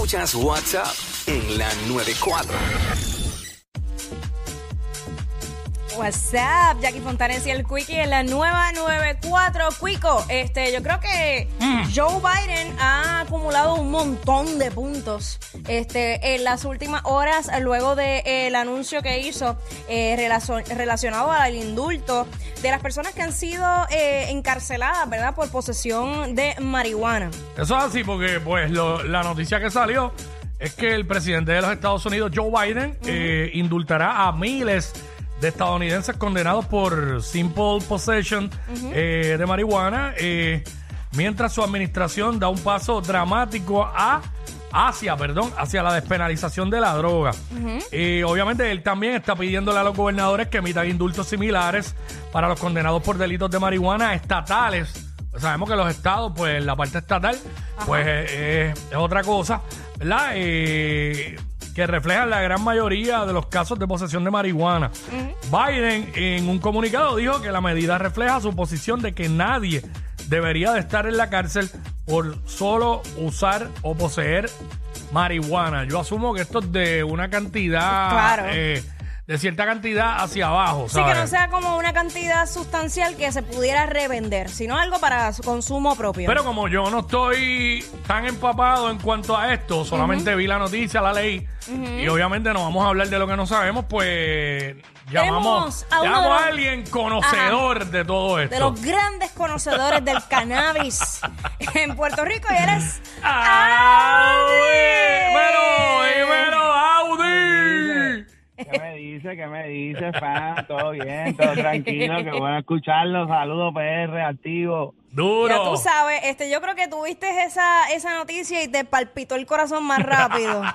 Escuchas WhatsApp en la 94. What's up, Jackie Fontanes y el Quickie en la nueva 94. Quico, este, yo creo que Joe Biden ha acumulado un montón de puntos este, en las últimas horas luego del de, el anuncio que hizo eh, relacion- relacionado al indulto de las personas que han sido eh, encarceladas, ¿verdad?, por posesión de marihuana. Eso es así porque pues lo- la noticia que salió es que el presidente de los Estados Unidos, Joe Biden, eh, indultará a miles de estadounidenses condenados por simple possession eh, de marihuana, eh, mientras su administración da un paso dramático a hacia, perdón, hacia la despenalización de la droga. Y obviamente él también está pidiéndole a los gobernadores que emitan indultos similares para los condenados por delitos de marihuana estatales. Pues sabemos que los estados, pues la parte estatal, pues eh, eh, es otra cosa, ¿verdad? Eh, que reflejan la gran mayoría de los casos de posesión de marihuana. Biden en un comunicado dijo que la medida refleja su posición de que nadie debería de estar en la cárcel por solo usar o poseer marihuana. Yo asumo que esto es de una cantidad, Claro. eh, de cierta cantidad hacia abajo. Sí, que no sea como una cantidad sustancial que se pudiera revender, sino algo para su consumo propio. Pero como yo no estoy tan empapado en cuanto a esto, solamente vi la noticia, la leí, y obviamente no vamos a hablar de lo que no sabemos, pues llamamos, a llamamos de a los- alguien conocedor de todo esto. de los grandes conocedores del cannabis en Puerto Rico y eres. Audi. Dice? ¿Qué me dice, fan? ¿Todo bien? ¿Todo tranquilo? Qué bueno escucharlo. Saludos, PR, activo. Duro. Ya tú sabes, este, yo creo que tuviste esa, esa noticia y te palpitó el corazón más rápido.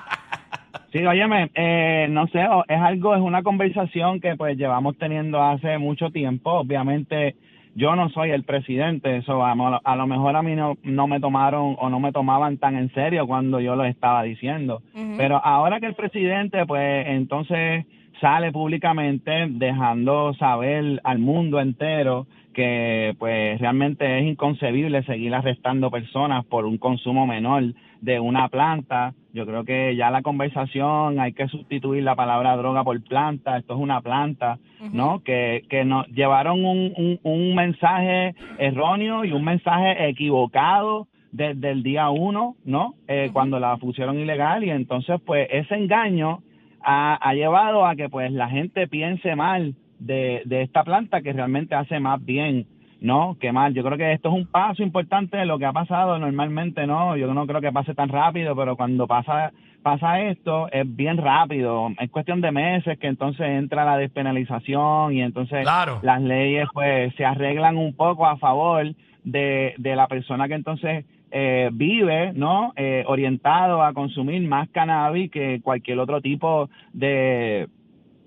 Sí, óyeme, eh, no sé, es algo, es una conversación que pues llevamos teniendo hace mucho tiempo. Obviamente yo no soy el presidente, eso vamos, a lo, a lo mejor a mí no, no me tomaron o no me tomaban tan en serio cuando yo lo estaba diciendo. Pero ahora que el presidente pues entonces sale públicamente dejando saber al mundo entero que pues realmente es inconcebible seguir arrestando personas por un consumo menor de una planta. Yo creo que ya la conversación hay que sustituir la palabra droga por planta. Esto es una planta, ¿no? Que, que nos llevaron un, un, un mensaje erróneo y un mensaje equivocado desde el día uno, ¿no? Eh, Cuando la pusieron ilegal y entonces pues ese engaño ha, ha llevado a que pues la gente piense mal de, de esta planta que realmente hace más bien, ¿no? Que mal. Yo creo que esto es un paso importante de lo que ha pasado normalmente, ¿no? Yo no creo que pase tan rápido, pero cuando pasa pasa esto es bien rápido, es cuestión de meses que entonces entra la despenalización y entonces Claro. las leyes pues se arreglan un poco a favor de, de la persona que entonces eh, vive, ¿no? Eh, orientado a consumir más cannabis que cualquier otro tipo de,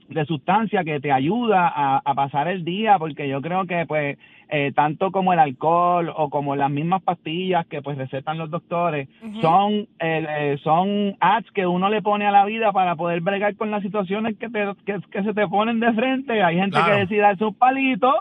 de sustancia que te ayuda a, a pasar el día, porque yo creo que pues eh, tanto como el alcohol o como las mismas pastillas que pues recetan los doctores son eh, son ads que uno le pone a la vida para poder bregar con las situaciones que, te, que, que se te ponen de frente. Hay gente Claro. que decide darse un palito,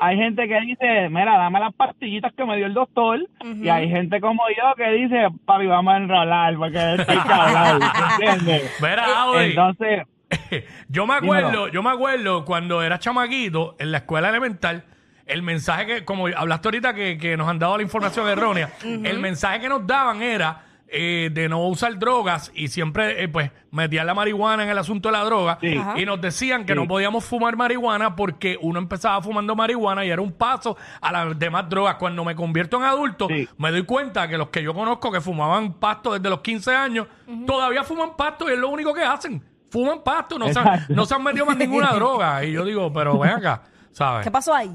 hay gente que dice, mira, dame las pastillitas que me dio el doctor, y hay gente como yo que dice, papi, vamos a enrolar porque estoy cabrón, ¿entiendes? Audi. Entonces, yo me acuerdo, Dímelo. yo me acuerdo cuando era chamaquito en la escuela elemental, el mensaje que, como hablaste ahorita que, que nos han dado la información errónea, el mensaje que nos daban era eh, de no usar drogas y siempre eh, pues metían la marihuana en el asunto de la droga Sí. Ajá. y nos decían que Sí. no podíamos fumar marihuana porque uno empezaba fumando marihuana y era un paso a las demás drogas. Cuando me convierto en adulto, Sí. me doy cuenta que los que yo conozco que fumaban pasto desde los 15 años, todavía fuman pasto y es lo único que hacen. Fuman pasto, no se, han, no se han metido más ninguna droga. Y yo digo, pero ven acá, ¿sabes? ¿Qué pasó ahí?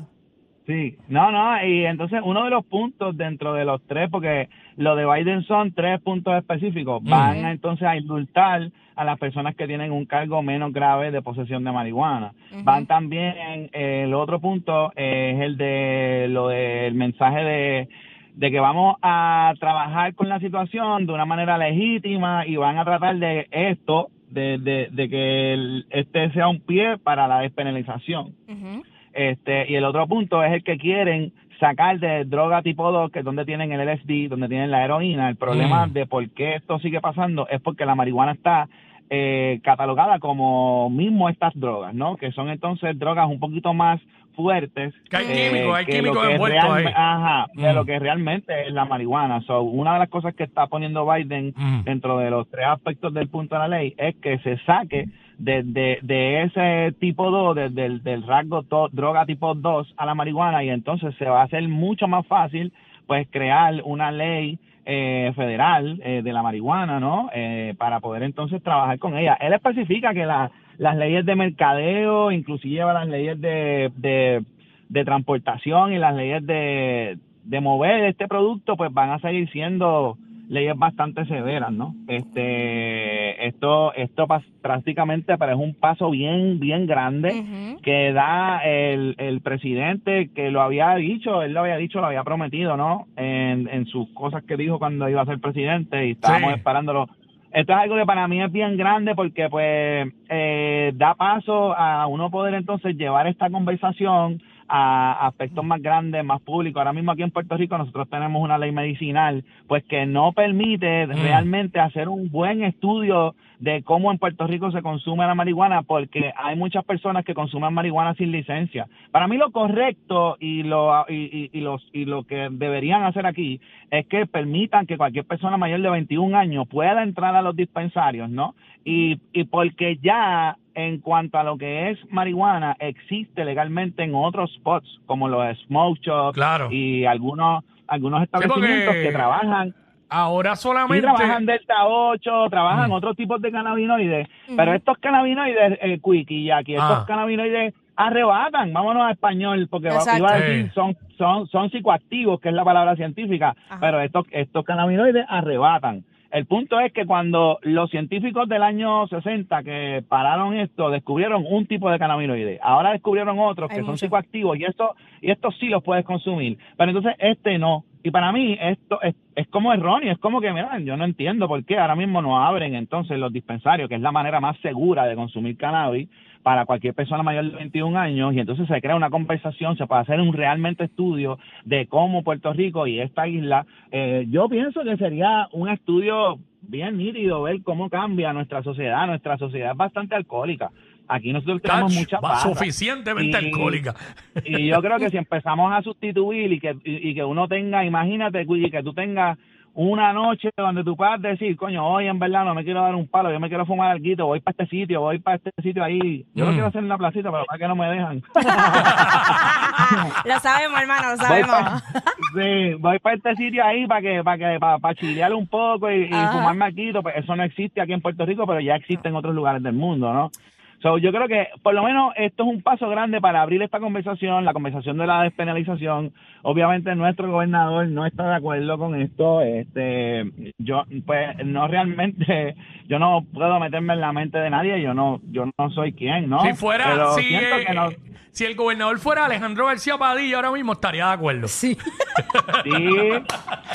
Sí, no, no, y entonces uno de los puntos dentro de los tres, porque lo de Biden son tres puntos específicos, van a, entonces a indultar a las personas que tienen un cargo menos grave de posesión de marihuana. Van también, eh, el otro punto eh, es el de lo del mensaje de de que vamos a trabajar con la situación de una manera legítima y van a tratar de esto, de, de, de que el- este sea un pie para la despenalización. Ujú. Este, y el otro punto es el que quieren sacar de droga tipo 2, que es donde tienen el LSD, donde tienen la heroína. El problema Mm. de por qué esto sigue pasando es porque la marihuana está eh, catalogada como mismo estas drogas, ¿no? Que son entonces drogas un poquito más fuertes. Que hay eh, químicos, hay que químicos que envueltos ahí. Ajá, de Mm. lo que realmente es la marihuana. So, una de las cosas que está poniendo Biden Mm. dentro de los tres aspectos del punto de la ley es que se saque de, de, de ese tipo 2, de- del, del rasgo to- droga tipo 2 a la marihuana y entonces se va a hacer mucho más fácil pues crear una ley eh, federal eh, de la marihuana, ¿no? Eh, para poder entonces trabajar con ella. Él especifica que la- las leyes de mercadeo, inclusive las leyes de, de, de transportación y las leyes de, de mover este producto, pues van a seguir siendo leyes bastante severas, ¿no? Este, esto, esto prácticamente pero es un paso bien, bien grande que da el, el presidente que lo había dicho, él lo había dicho, lo había prometido, ¿no? En, en sus cosas que dijo cuando iba a ser presidente y estábamos Sí. esperándolo. Esto es algo que para mí es bien grande porque pues eh, da paso a uno poder entonces llevar esta conversación a aspectos más grandes, más públicos. Ahora mismo aquí en Puerto Rico nosotros tenemos una ley medicinal pues que no permite realmente hacer un buen estudio de cómo en Puerto Rico se consume la marihuana porque hay muchas personas que consumen marihuana sin licencia. Para mí lo correcto y lo y, y- y los y lo que deberían hacer aquí es que permitan que cualquier persona mayor de 21 años pueda entrar a los dispensarios, ¿no? Y, y porque ya en cuanto a lo que es marihuana existe legalmente en otros spots como los smoke shops Claro. y algunos algunos establecimientos que trabajan Ahora Sí, solamente. trabajan Delta 8, trabajan Mm. otros tipos de cannabinoides, Ujú. pero estos cannabinoides, eh, Quick y Jackie, estos Ah. cannabinoides arrebatan, vámonos a español, porque va- Exacto. iba a decir, son, son, son psicoactivos, que es la palabra científica, Ajá. pero estos, estos cannabinoides arrebatan. El punto es que cuando los científicos del año 60 que pararon esto, descubrieron un tipo de cannabinoide. Ahora descubrieron otros Hay que son psicoactivos y estos y estos sí los puedes consumir. Pero entonces este no. Y para mí esto es, como erróneo, es como que, mira, yo no entiendo por qué ahora mismo no abren entonces los dispensarios, que es la manera más segura de consumir cannabis para cualquier persona mayor de 21 años y entonces se crea una conversación, se puede hacer un realmente estudio de cómo Puerto Rico y esta isla, eh, yo pienso que sería un estudio bien nítido ver cómo cambia nuestra sociedad, nuestra sociedad es bastante alcohólica. Aquí nosotros tenemos Tach, mucha suficientemente Y- alcohólica. Y yo creo que si empezamos a sustituir y que, y, y que uno tenga, imagínate, que tú tengas una noche donde tú puedas decir, coño, hoy en verdad no me quiero dar un palo, yo me quiero fumar algo, voy para este sitio, voy para este sitio ahí. Yo lo Mm. quiero hacer en la placita, pero para que no me dejan. lo sabemos, hermano, lo voy sabemos. para, sí, voy para este sitio ahí para que para que para, para chilear un poco y, y fumarme algo, pues eso no existe aquí en Puerto Rico, pero ya existe en otros lugares del mundo, ¿no? So, yo creo que por lo menos esto es un paso grande para abrir esta conversación, la conversación de la despenalización. Obviamente nuestro gobernador no está de acuerdo con esto. Este, yo pues no realmente, yo no puedo meterme en la mente de nadie. Yo no, yo no soy quien, ¿no? Si fuera, Pero si, siento eh, que no- si el gobernador fuera Alejandro García Padilla ahora mismo estaría de acuerdo. Sí. Sí,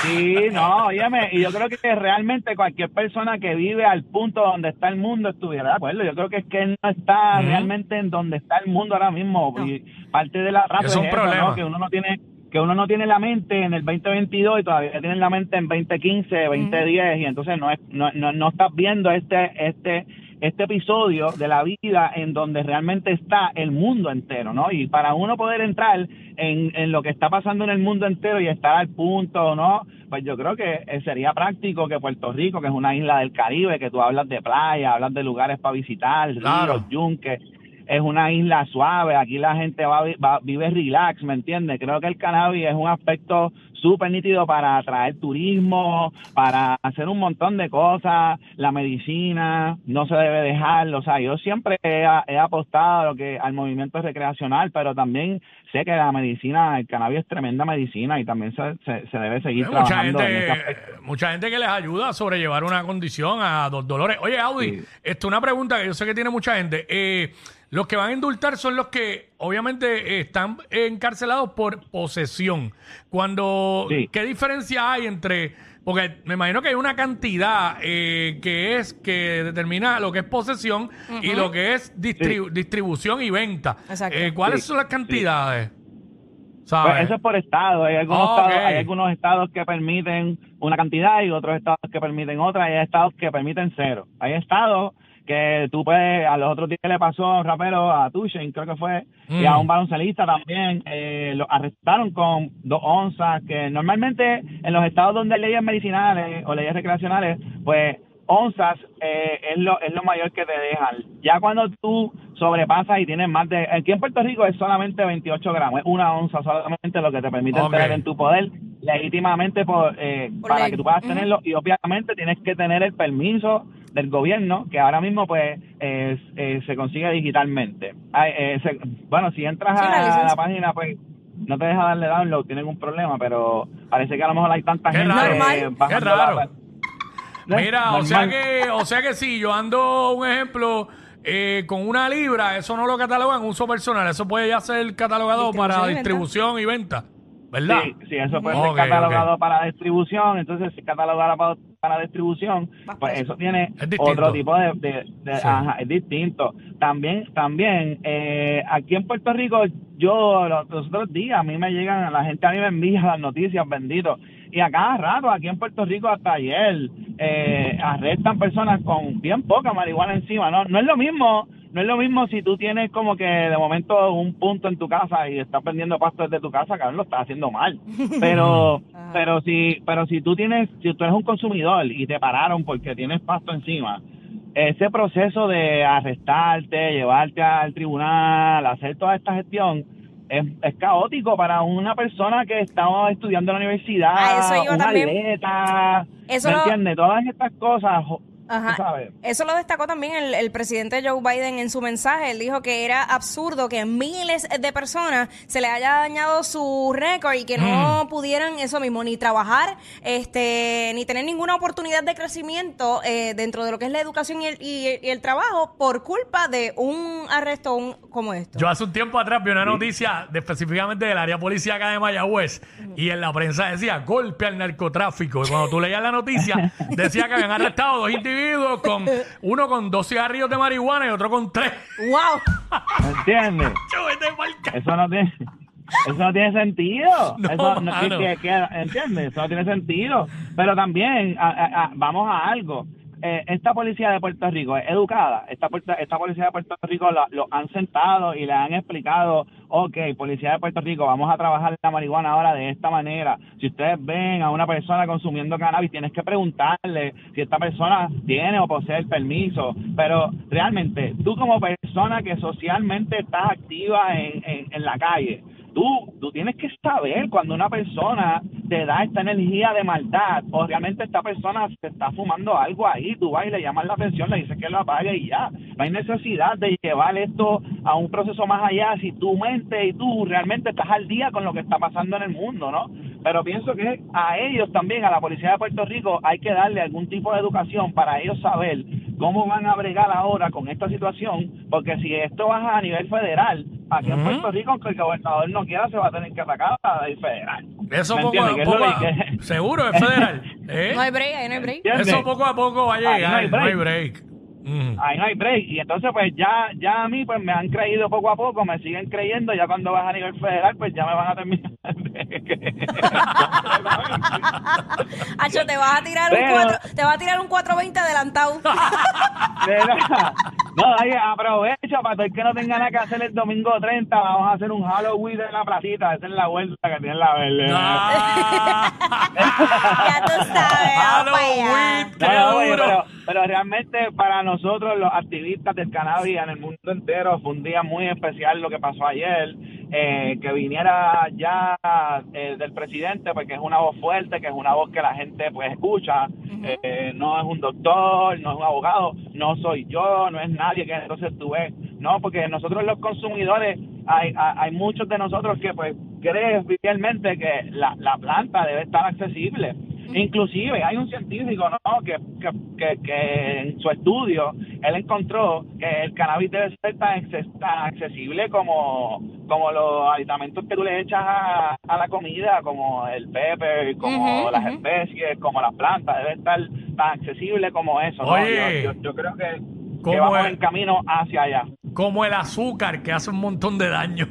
sí, no, óyeme, y yo creo que realmente cualquier persona que vive al punto donde está el mundo estuviera de acuerdo. Yo creo que es que él no está realmente en donde está el mundo ahora mismo. No. Y parte de la razón Es un problema. Que uno no tiene que uno no tiene la mente en el 2022 y todavía tiene la mente en 2015, 2010 y entonces no es no, no, no estás viendo este este este episodio de la vida en donde realmente está el mundo entero, ¿no? Y para uno poder entrar en, en lo que está pasando en el mundo entero y estar al punto, ¿no? Pues yo creo que eh, sería práctico que Puerto Rico, que es una isla del Caribe, que tú hablas de playa, hablas de lugares para visitar, Claro. ríos, yunques, es una isla suave, aquí la gente va, va- vive relax, ¿me entiendes? Creo que el cannabis es un aspecto súper nítido para atraer turismo, para hacer un montón de cosas, la medicina, no se debe dejar, o sea, yo siempre he, he apostado a lo que, al movimiento recreacional, pero también sé que la medicina, el cannabis es tremenda medicina y también se, se, se debe seguir Hay mucha trabajando en ese gente, mucha gente que les ayuda a sobrellevar una condición, a dos dolores. Oye, Audi, Sí. esto es una pregunta que yo sé que tiene mucha gente. Eh, los que van a indultar son los que obviamente eh, están encarcelados por posesión. Cuando, Sí. ¿qué diferencia hay entre, porque me imagino que hay una cantidad eh, que es que determina lo que es posesión y lo que es distri- distribución y venta. Exacto. Eh, ¿Cuáles Sí, son las cantidades? ¿sabes? Pues eso es por estado. Hay algunos, estados, hay algunos estados que permiten una cantidad y otros estados que permiten otra. Y hay estados que permiten cero. Hay estados que tú puedes, a los otros días le pasó a un rapero, a Tushen, creo que fue, y a Mm. un baloncelista también, eh, lo arrestaron con dos onzas, que normalmente en los estados donde hay leyes medicinales o leyes recreacionales, pues onzas eh, es lo es lo mayor que te dejan. Ya cuando tú sobrepasas y tienes más de... Aquí en Puerto Rico es solamente 28 gramos, es una onza solamente lo que te permite tener en tu poder legítimamente por, eh, Por para ley. que tú puedas tenerlo y obviamente tienes que tener el permiso del gobierno que ahora mismo pues eh, eh, se consigue digitalmente. Ay, eh, se- bueno, si entras Sí, la a la página pues no te deja darle download, tiene ningún problema, pero parece que a lo mejor hay tanta Qué gente raro. Qué la- Mira, o sea que, o sea que si yo ando, un ejemplo, eh, con una libra, eso no lo catalogan uso personal, eso puede ya ser catalogado para y distribución y venta, ¿verdad? Sí, sí, eso puede ser catalogado para distribución, entonces si catalogado para, para distribución, Más pues eso tiene Es otro tipo de, de- de- Sí. ajá, es distinto. También, también, eh, aquí en Puerto Rico, yo los, los otros días a mí me llegan, la gente a mí me envía las noticias, bendito, y a cada rato, aquí en Puerto Rico hasta ayer, eh, arrestan personas con bien poca marihuana encima, ¿no? No es lo mismo no es lo mismo si tú tienes como que de momento un punto en tu casa y estás vendiendo pasto desde tu casa, cabrón, lo estás haciendo mal. Pero, Ah. pero si, pero si tú tienes, si tú eres un consumidor y te pararon porque tienes pasto encima, ese proceso de arrestarte, llevarte al tribunal, hacer toda esta gestión, es, es caótico para una persona que está estudiando en la universidad, A eso iba un también. atleta, Eso ¿me lo- entiendes? Todas estas cosas, Ajá. Eso lo destacó también el, el presidente Joe Biden en su mensaje. Él dijo que era absurdo que miles de personas se le haya dañado su récord y que no pudieran eso mismo, ni trabajar, este, ni tener ninguna oportunidad de crecimiento eh, dentro de lo que es la educación y el, y- y el trabajo por culpa de un arresto un- como esto. Yo hace un tiempo atrás vi una noticia de, específicamente del área policíaca de Mayagüez y en la prensa decía golpe al narcotráfico. Y cuando tú leías la noticia, decía que habían arrestado dos individuos con uno con dos cigarrillos de marihuana y otro con tres. ¡Wow! ¿Me entiendes? Ca- Eso no tiene, eso no tiene sentido. No, eso no, mano. que- que- ¿Entiendes? Eso no tiene sentido. Pero también, a- a- a- vamos a algo. Eh, esta policía de Puerto Rico es educada. Esta, esta policía de Puerto Rico lo, lo han sentado y le han explicado, ok, policía de Puerto Rico, vamos a trabajar la marihuana ahora de esta manera. Si ustedes ven a una persona consumiendo cannabis, tienes que preguntarle si esta persona tiene o posee el permiso. Pero realmente, tú como persona que socialmente estás activa en, en, en la calle, tú, tú tienes que saber cuando una persona te da esta energía de maldad o realmente esta persona se está fumando algo ahí, tú vas y le llamas la atención, le dices que lo apague y ya. No hay necesidad de llevar esto a un proceso más allá si tu mente y tú realmente estás al día con lo que está pasando en el mundo, ¿no? Pero pienso que a ellos también, a la Policía de Puerto Rico, hay que darle algún tipo de educación para ellos saber cómo van a bregar ahora con esta situación, porque si esto baja a nivel federal, aquí en. Puerto Rico, aunque el gobernador no quiera, se va a tener que atacar a nivel federal. Eso ¿Me poco entiendes? a es poco. a- que- Seguro, es federal. ¿eh? No hay break, ahí no hay break. ¿Entiendes? Eso poco a poco va a Ahí no llegar. hay No hay break. Ahí no hay break. Y entonces, pues ya ya a mí, pues me han creído poco a poco, me siguen creyendo. Ya cuando vas a nivel federal, pues ya me van a terminar. Hacho, te vas a tirar un Pero- 4, te vas a tirar un 420 adelantado. Mira, no, ahí aprovecha para todo el que no tenga nada que hacer el domingo 30. Vamos a hacer un Halloween en la placita. Esa es la vuelta que tiene la verde. Ah. ya tú sabes. Halloween, qué No, oye, duro. pero, pero realmente para nosotros los activistas del cannabis en el mundo entero fue un día muy especial lo que pasó ayer, eh, que viniera ya eh, del presidente, porque es una voz fuerte, que es una voz que la gente pues escucha, eh, no es un doctor, no es un abogado, no soy yo, no es nadie que entonces tú ves, no, porque nosotros los consumidores, hay, hay, hay muchos de nosotros que pues creen fielmente que la, la planta debe estar accesible. Inclusive hay un científico ¿no? que, que, que, que en su estudio él encontró que el cannabis debe ser tan, acces- tan accesible como, como los aditamentos que tú le echas a, a la comida, como el pepper, como las especies, como las plantas, debe estar tan accesible como eso. ¿no? Oye. Yo, yo, yo creo que, ¿Cómo que vamos es? en camino hacia allá. Como el azúcar que hace un montón de daño.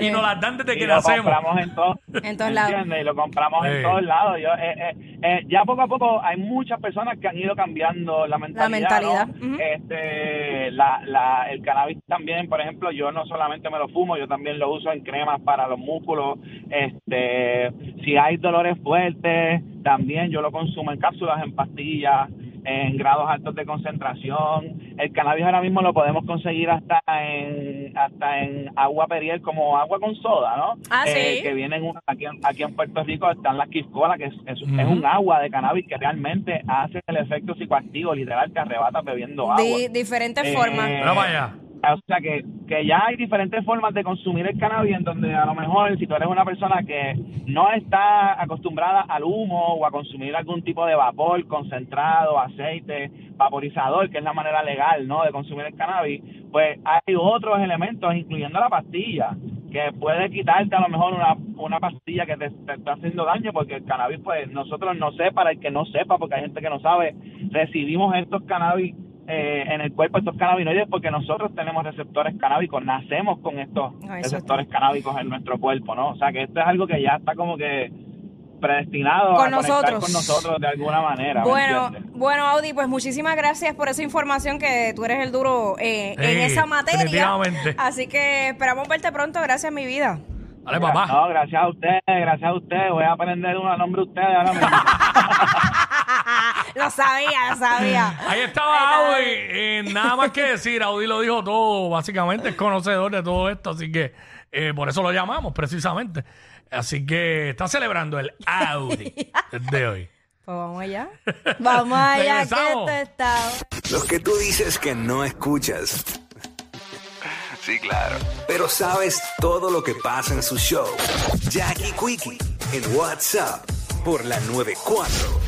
y nos las dan desde y que lo nacemos. compramos en, todo, En todos lados. ¿entiendes? Y lo compramos en todos lados. Yo, eh, eh, eh, ya poco a poco hay muchas personas que han ido cambiando la mentalidad. mentalidad, ¿no? ujú. este, la, la, el cannabis también, por ejemplo, yo no solamente me lo fumo, yo también lo uso en cremas para los músculos. Este, si hay dolores fuertes, también yo lo consumo en cápsulas, en pastillas en grados altos de concentración. El cannabis ahora mismo lo podemos conseguir hasta en hasta en agua periel como agua con soda, ¿no? Ah, Eh, sí. que vienen un- aquí, en- aquí en Puerto Rico están las Kifcola, que es, es, un agua de cannabis que realmente hace el efecto psicoactivo, literal, te arrebatas bebiendo agua. Di- diferentes Eh, formas. Mira para allá. O sea que, que ya hay diferentes formas de consumir el cannabis en donde a lo mejor si tú eres una persona que no está acostumbrada al humo o a consumir algún tipo de vapor concentrado, aceite, vaporizador, que es la manera legal ¿no? de consumir el cannabis, pues hay otros elementos, incluyendo la pastilla, que puede quitarte a lo mejor una, una pastilla que te, te está haciendo daño, porque el cannabis, pues nosotros no sé, para el que no sepa, porque hay gente que no sabe, recibimos estos cannabis eh, en el cuerpo estos cannabinoides porque nosotros tenemos receptores canábicos, nacemos con estos Ah, receptores canábicos en nuestro cuerpo, ¿no? O sea que esto es algo que ya está como que predestinado Con a conectar nosotros. con nosotros de alguna manera. ¿me Bueno, bueno, Audi, pues muchísimas gracias por esa información que tú eres el duro eh, en esa materia. definitivamente. Así que esperamos verte pronto. Gracias, mi vida. Dale, papá. No, gracias a ustedes, gracias a ustedes. Voy a aprender un nombre de ustedes ahora mismo. Lo sabía, lo sabía. Ahí estaba Audi. eh, nada más que decir, Audi lo dijo todo, básicamente es conocedor de todo esto, así que eh, por eso lo llamamos precisamente. Así que está celebrando el Audi de hoy. Pues vamos allá. Vamos allá, que esto está. Los que tú dices que no escuchas. Sí, claro. Pero sabes todo lo que pasa en su show. Jackie Quickie en WhatsApp por la 94.